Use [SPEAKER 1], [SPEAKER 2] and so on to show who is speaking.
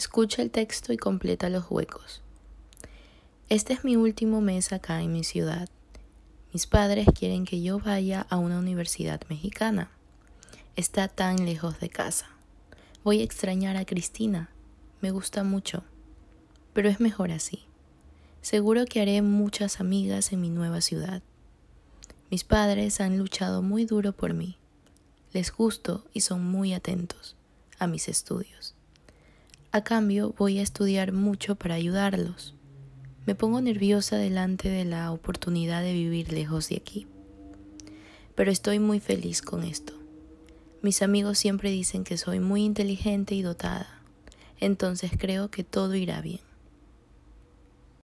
[SPEAKER 1] Escucha el texto y completa los huecos. Este es mi último mes acá en mi ciudad. Mis padres quieren que yo vaya a una universidad mexicana. Está tan lejos de casa. Voy a extrañar a Cristina. Me gusta mucho. Pero es mejor así. Seguro que haré muchas amigas en mi nueva ciudad. Mis padres han luchado muy duro por mí. Les gusto y son muy atentos a mis estudios. A cambio, voy a estudiar mucho para ayudarlos. Me pongo nerviosa delante de la oportunidad de vivir lejos de aquí. Pero estoy muy feliz con esto. Mis amigos siempre dicen que soy muy inteligente y dotada, entonces creo que todo irá bien.